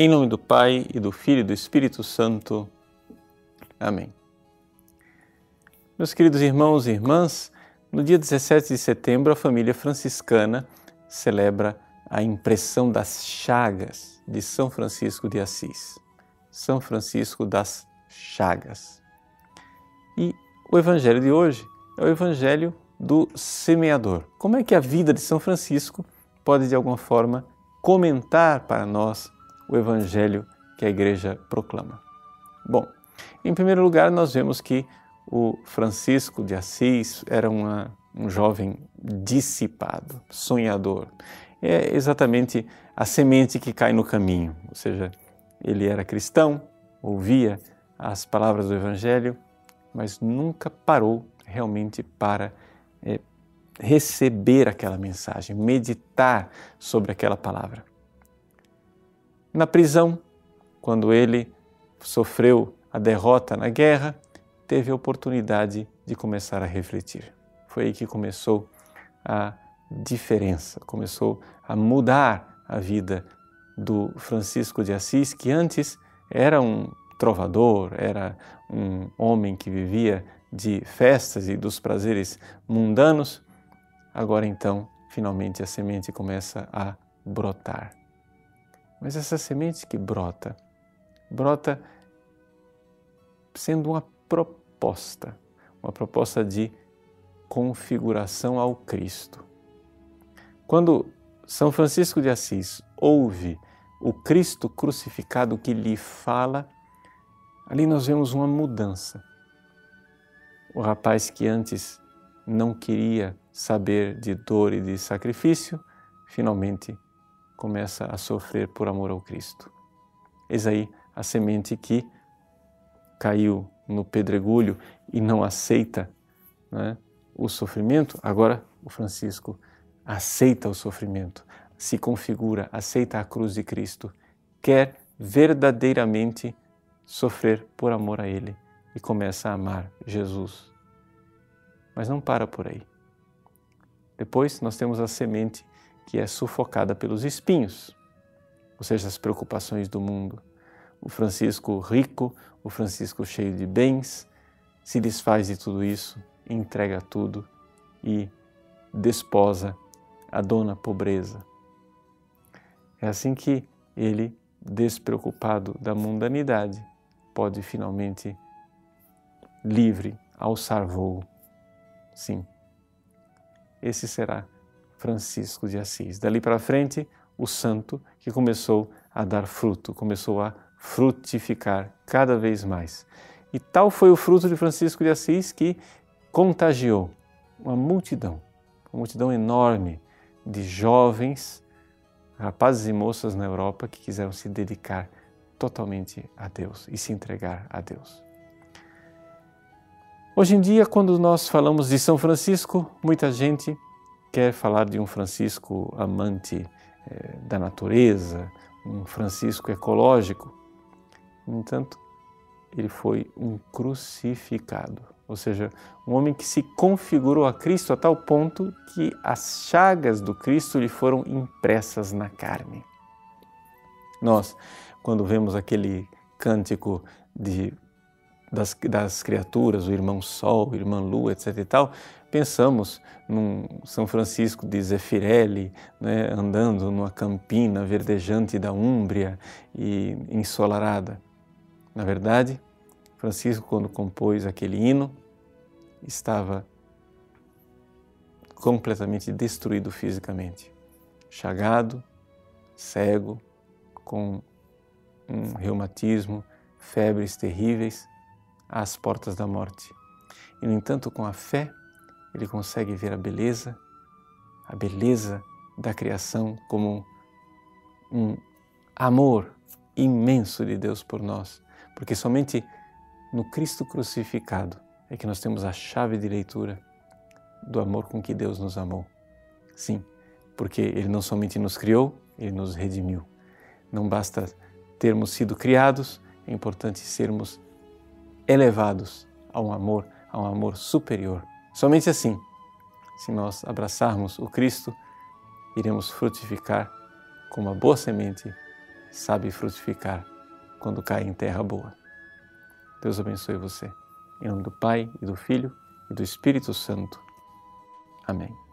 Em nome do Pai e do Filho e do Espírito Santo. Amém. Meus queridos irmãos e irmãs, no dia 17 de setembro, a família franciscana celebra a impressão das chagas de São Francisco de Assis. São Francisco das Chagas. E o evangelho de hoje é o evangelho do semeador. Como é que a vida de São Francisco pode de alguma forma comentar para nós o evangelho que a igreja proclama? Bom, em primeiro lugar, nós vemos que o Francisco de Assis era uma, um jovem dissipado, sonhador. É exatamente a semente que cai no caminho, ou seja, ele era cristão, ouvia as palavras do Evangelho, mas nunca parou realmente para é, receber aquela mensagem, meditar sobre aquela palavra. Na prisão, quando ele sofreu a derrota na guerra, teve a oportunidade de começar a refletir. Foi aí que começou a diferença, começou a mudar a vida do Francisco de Assis, que antes era um trovador, era um homem que vivia de festas e dos prazeres mundanos. Agora então, finalmente a semente começa a brotar. Mas essa semente que brota, brota sendo uma proposta, uma proposta de configuração ao Cristo. Quando São Francisco de Assis ouve o Cristo crucificado que lhe fala, ali nós vemos uma mudança. O rapaz que antes não queria saber de dor e de sacrifício, finalmente começa a sofrer por amor ao Cristo. Eis aí a semente que caiu no pedregulho e não aceita né, o sofrimento, agora o Francisco aceita o sofrimento, se configura, aceita a cruz de Cristo, quer verdadeiramente sofrer por amor a Ele e começa a amar Jesus. Mas não para por aí. Depois nós temos a semente que é sufocada pelos espinhos, ou seja, as preocupações do mundo, o Francisco rico, o Francisco cheio de bens, se desfaz de tudo isso, entrega tudo e desposa a dona pobreza. É assim que ele, despreocupado da mundanidade, pode finalmente, livre, alçar voo. Sim, esse será Francisco de Assis. Dali para frente, o santo que começou a dar fruto, começou a frutificar cada vez mais. E tal foi o fruto de Francisco de Assis que contagiou uma multidão, uma multidão enorme de jovens, rapazes e moças na Europa que quiseram se dedicar totalmente a Deus e se entregar a Deus. Hoje em dia, quando nós falamos de São Francisco, muita gente quer falar de um Francisco amante eh, da natureza, um Francisco ecológico. No entanto, ele foi um crucificado, ou seja, um homem que se configurou a Cristo a tal ponto que as chagas do Cristo lhe foram impressas na carne. Nós, quando vemos aquele cântico de, das, das criaturas, o irmão Sol, o irmã Lua, etc. e tal, pensamos num São Francisco de Zefirelli, né, andando numa campina verdejante da Úmbria e ensolarada. Na verdade, Francisco, quando compôs aquele hino, estava completamente destruído fisicamente, chagado, cego, com um reumatismo, febres terríveis, às portas da morte. E, no entanto, com a fé, ele consegue ver a beleza, a beleza da criação como um amor imenso de Deus por nós porque somente no Cristo crucificado é que nós temos a chave de leitura do amor com que Deus nos amou. Sim, porque Ele não somente nos criou, Ele nos redimiu. Não basta termos sido criados, é importante sermos elevados a um amor, a um amor superior. Somente assim, se nós abraçarmos o Cristo, iremos frutificar como uma boa semente sabe frutificar quando cai em terra boa. Deus abençoe você. Em nome do Pai, e do Filho, e do Espírito Santo. Amém.